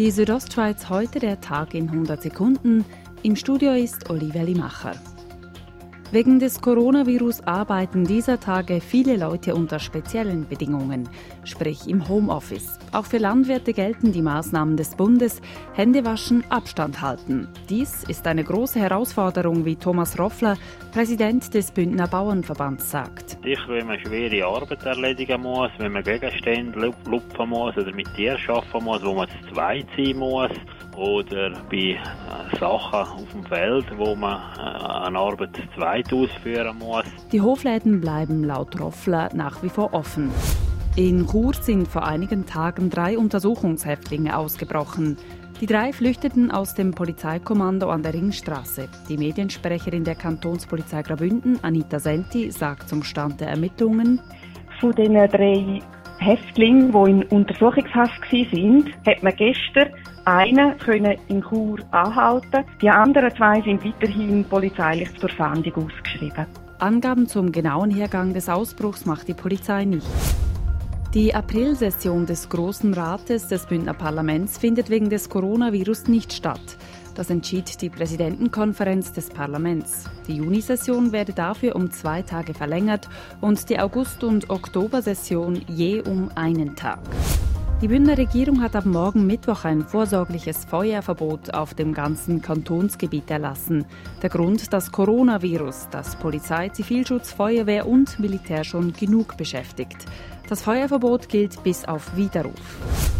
Die Südostschweiz heute der Tag in 100 Sekunden. Im Studio ist Olivia Limacher. Wegen des Coronavirus arbeiten dieser Tage viele Leute unter speziellen Bedingungen, sprich im Homeoffice. Auch für Landwirte gelten die Maßnahmen des Bundes, Hände waschen, Abstand halten. Dies ist eine große Herausforderung, wie Thomas Roffler, Präsident des Bündner Bauernverbands, sagt. Ich, wenn man schwere Arbeit erledigen muss, wenn man Gegenstände lupfen muss oder mit Tieren arbeiten muss, wo man zu zweit sein muss, oder bei äh, Sachen auf dem Feld, wo man äh, eine Arbeit zu zweit ausführen muss. Die Hofläden bleiben laut Roffler nach wie vor offen. In Chur sind vor einigen Tagen drei Untersuchungshäftlinge ausgebrochen. Die drei flüchteten aus dem Polizeikommando an der Ringstraße. Die Mediensprecherin der Kantonspolizei Graubünden, Anita Senti, sagt zum Stand der Ermittlungen. Von den drei Häftlingen, die in Untersuchungshaft waren, hat man gestern einen können in Chur anhalten. Die anderen zwei sind weiterhin polizeilich zur Fahndung ausgeschrieben. Angaben zum genauen Hergang des Ausbruchs macht die Polizei nicht. Die Aprilsession des Großen Rates des Bündner Parlaments findet wegen des Coronavirus nicht statt. Das entschied die Präsidentenkonferenz des Parlaments. Die Junisession werde dafür um zwei Tage verlängert und die August- und Oktobersession je um einen Tag. Die Bündner Regierung hat ab morgen Mittwoch ein vorsorgliches Feuerverbot auf dem ganzen Kantonsgebiet erlassen. Der Grund das Coronavirus, das Polizei, Zivilschutz, Feuerwehr und Militär schon genug beschäftigt. Das Feuerverbot gilt bis auf Widerruf.